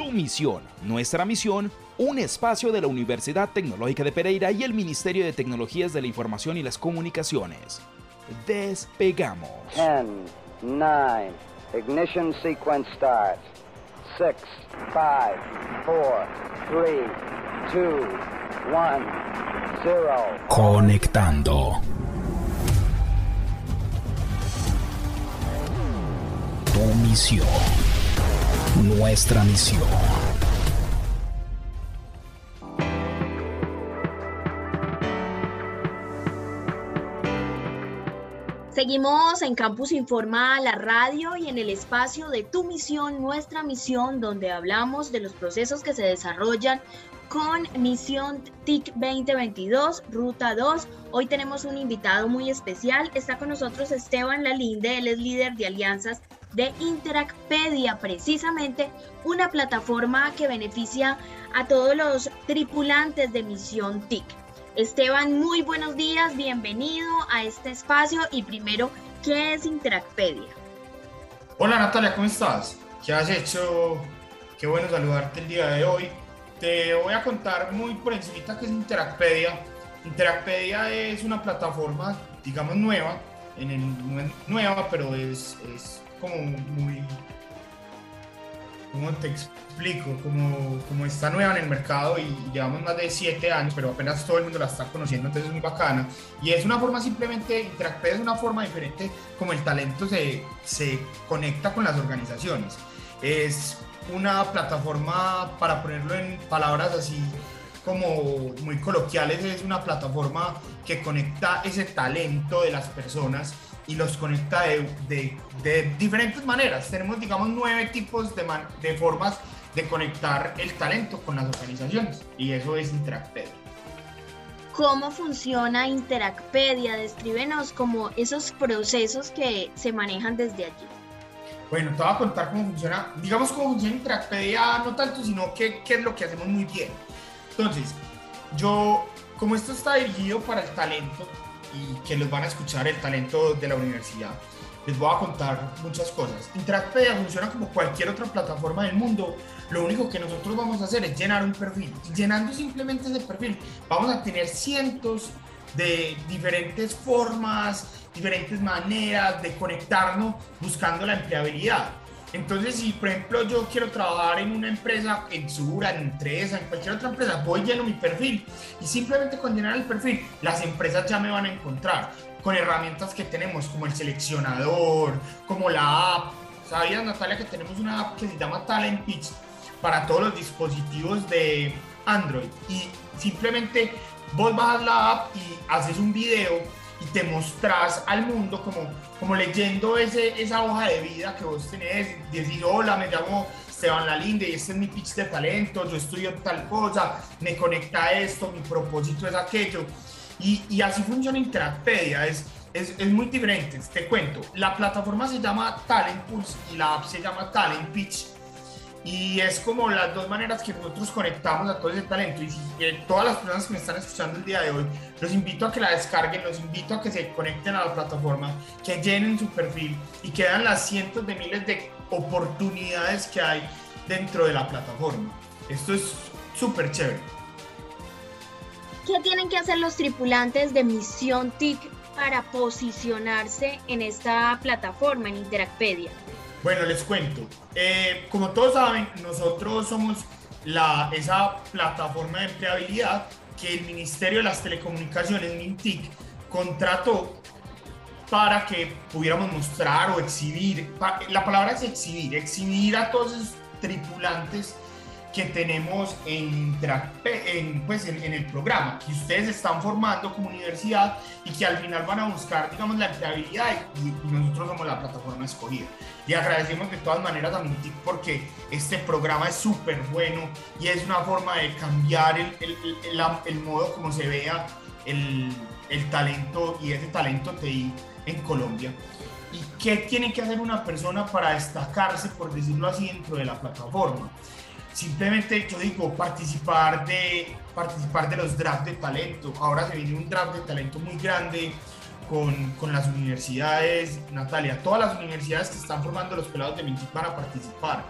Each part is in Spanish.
Tu misión, nuestra misión, un espacio de la Universidad Tecnológica de Pereira y el Ministerio de Tecnologías de la Información y las Comunicaciones. Despegamos. 10, 9, ignition sequence starts. 6, 5, 4, 3, 2, 1, 0. Conectando. Tu misión, nuestra misión. Seguimos en Campus Informa, la radio y en el espacio de Tu Misión, Nuestra Misión, donde hablamos de los procesos que se desarrollan con Misión TIC 2022, Ruta 2. Hoy tenemos un invitado muy especial. Está con nosotros Esteban Lalinde, él es líder de alianzas de Interacpedia, precisamente una plataforma que beneficia a todos los tripulantes de Misión TIC. Esteban, muy buenos días, bienvenido a este espacio y primero, ¿qué es Interacpedia? Hola Natalia, ¿cómo estás? ¿Qué has hecho? Qué bueno saludarte el día de hoy. Te voy a contar muy por encima qué es Interacpedia. Interacpedia es una plataforma, digamos, nueva, en el, nueva, pero es como muy... ¿Cómo te explico? Como, como está nueva en el mercado y llevamos más de 7 años, pero apenas todo el mundo la está conociendo, entonces es muy bacana. Y es una forma simplemente, Interacpedia es una forma diferente como el talento se, se conecta con las organizaciones. Es una plataforma, para ponerlo en palabras así como muy coloquiales, es una plataforma que conecta ese talento de las personas y los conecta de, de, de diferentes maneras. Tenemos, digamos, nueve tipos de, man, de formas de conectar el talento con las organizaciones y eso es Interacpedia. ¿Cómo funciona Interacpedia? Descríbenos como esos procesos que se manejan desde allí. Bueno, te voy a contar cómo funciona, digamos cómo funciona Interacpedia, no tanto, sino qué, qué es lo que hacemos muy bien. Entonces, yo, como esto está dirigido para el talento y que los van a escuchar el talento de la universidad, les voy a contar muchas cosas. Interacpedia funciona como cualquier otra plataforma del mundo. Lo único que nosotros vamos a hacer es llenar un perfil. Y llenando simplemente ese perfil, vamos a tener cientos de diferentes formas, diferentes maneras de conectarnos buscando la empleabilidad. Entonces, si por ejemplo yo quiero trabajar en una empresa, en Sura, en Tresa, en cualquier otra empresa, voy lleno mi perfil y simplemente con llenar el perfil, las empresas ya me van a encontrar con herramientas que tenemos como el seleccionador, como la app. ¿Sabías, Natalia, que tenemos una app que se llama Talent Pitch para todos los dispositivos de Android? Y simplemente vos bajas la app y haces un video y te mostrás al mundo como, como leyendo ese, esa hoja de vida que vos tenés, decir, hola, me llamo Esteban Lalinde y este es mi pitch de talento, yo estudio tal cosa, me conecta esto, mi propósito es aquello. Y, y así funciona Interacpedia, es, es, es, muy diferente, te cuento. La plataforma se llama Talent Pulse y la app se llama Talent Pitch. Y es como las dos maneras que nosotros conectamos a todo ese talento. Y eh, todas las personas que me están escuchando el día de hoy, los invito a que la descarguen, los invito a que se conecten a la plataforma, que llenen su perfil y que vean las cientos de miles de oportunidades que hay dentro de la plataforma. Esto es súper chévere. ¿Qué tienen que hacer los tripulantes de Misión TIC para posicionarse en esta plataforma, en Interacpedia? Bueno, les cuento. Eh, como todos saben, nosotros somos la, esa plataforma de empleabilidad que el Ministerio de las Telecomunicaciones, MINTIC, contrató para que pudiéramos mostrar o exhibir, la palabra es exhibir, exhibir a todos esos tripulantes que tenemos en, en, pues en, en, el programa, que ustedes están formando como universidad y que al final van a buscar, digamos, la empleabilidad y, y nosotros somos la plataforma escogida. Y agradecemos de todas maneras a Mintic porque este programa es súper bueno y es una forma de cambiar el, el, el, el modo como se vea el, talento y ese talento TI en Colombia. ¿Y qué tiene que hacer una persona para destacarse, por decirlo así, dentro de la plataforma? Simplemente yo digo participar de participar de los drafts de talento ahora se viene un draft de talento muy grande con, con las universidades Natalia todas las universidades que están formando los pelados de Mintic van a participar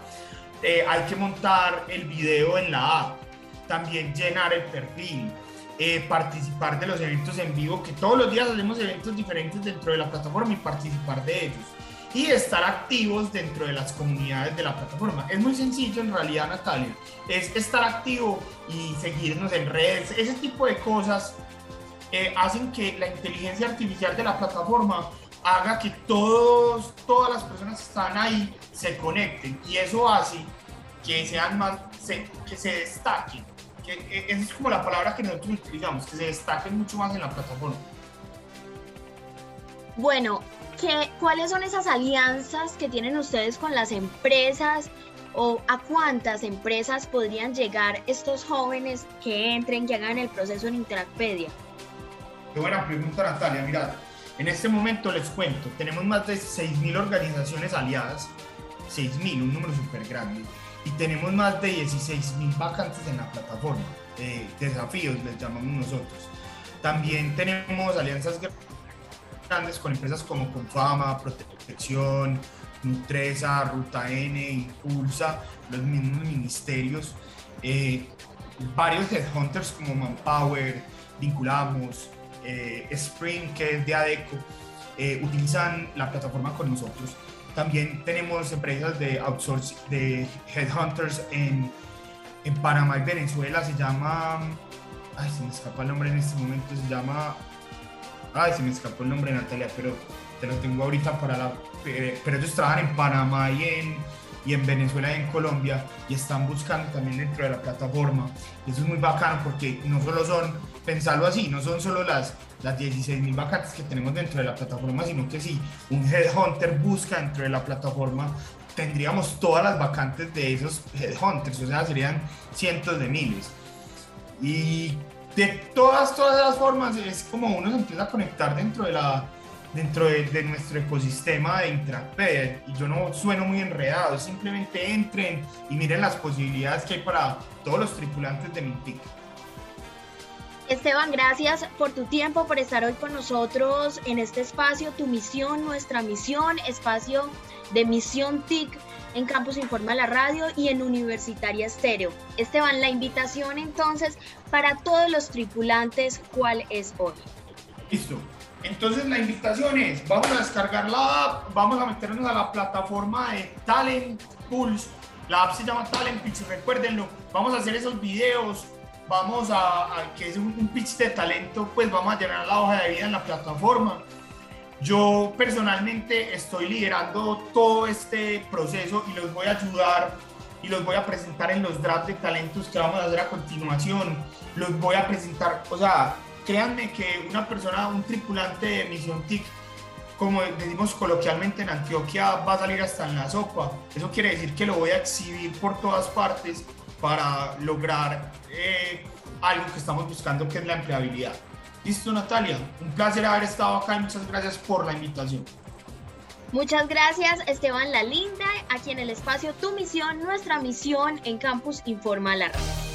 eh, hay que montar el video en la app, también llenar el perfil, eh, participar de los eventos en vivo, que todos los días hacemos eventos diferentes dentro de la plataforma y participar de ellos. Y estar activos dentro de las comunidades de la plataforma. Es muy sencillo en realidad, Natalia. Es estar activo y seguirnos en redes. Ese tipo de cosas eh, hacen que la inteligencia artificial de la plataforma haga que todos, todas las personas que están ahí se conecten y eso hace que sean más, que se destaquen, que e, esa es como la palabra que nosotros utilizamos, que se destaquen mucho más en la plataforma. Bueno, ¿qué, ¿cuáles son esas alianzas que tienen ustedes con las empresas o a cuántas empresas podrían llegar estos jóvenes que entren, que hagan el proceso en Interacpedia? Qué buena pregunta, Natalia. Mira, en este momento les cuento, tenemos más de 6.000 organizaciones aliadas, 6.000, un número súper grande, y tenemos más de 16.000 vacantes en la plataforma, eh, desafíos les llamamos nosotros. También tenemos alianzas grandes con empresas como Confama, Protección, Nutresa, Ruta N, Impulsa, los mismos ministerios, eh, varios headhunters como Manpower, Vinculamos, eh, Spring, que es de ADECO, eh, utilizan la plataforma con nosotros. También tenemos empresas de outsourcing, de headhunters en, en Panamá y Venezuela. Se llama. Ay, se me escapa el nombre en este momento. Se llama. Ay, se me escapó el nombre, Natalia, pero te lo tengo ahorita para la. Pero ellos trabajan en Panamá y en, y en Venezuela y en Colombia y están buscando también dentro de la plataforma. Y eso es muy bacano porque no solo son pensarlo así, no son solo las, las 16.000 vacantes que tenemos dentro de la plataforma, sino que si un headhunter busca dentro de la plataforma, tendríamos todas las vacantes de esos headhunters, o sea, serían cientos de miles. Y de todas, todas las formas, es como uno se empieza a conectar dentro de la dentro de, nuestro ecosistema de Intrapedia y yo no sueno muy enredado, simplemente entren y miren las posibilidades que hay para todos los tripulantes de Mintic. Esteban, gracias por tu tiempo, por estar hoy con nosotros en este espacio, tu misión, nuestra misión, espacio de Misión TIC en Campus Informa la Radio y en Universitaria Estéreo. Esteban, la invitación entonces para todos los tripulantes, ¿cuál es hoy? Listo. Entonces la invitación es, vamos a descargar la app, vamos a meternos a la plataforma de Talent Pulse. La app se llama Talent Pulse, recuérdenlo. Vamos a hacer esos videos vamos a, que es un, pitch de talento, pues vamos a llenar la hoja de vida en la plataforma. Yo personalmente estoy liderando todo este proceso y los voy a ayudar y los voy a presentar en los drafts de talentos que vamos a hacer a continuación. Los voy a presentar, o sea, créanme que una persona, un tripulante de Misión TIC, como decimos coloquialmente en Antioquia, va a salir hasta en la sopa. Eso quiere decir que lo voy a exhibir por todas partes para lograr eh, algo que estamos buscando, que es la empleabilidad. Listo, Natalia. Un placer haber estado acá y muchas gracias por la invitación. Muchas gracias, Esteban La Linda, aquí en el espacio Tu Misión, nuestra misión en Campus Informa la Radio.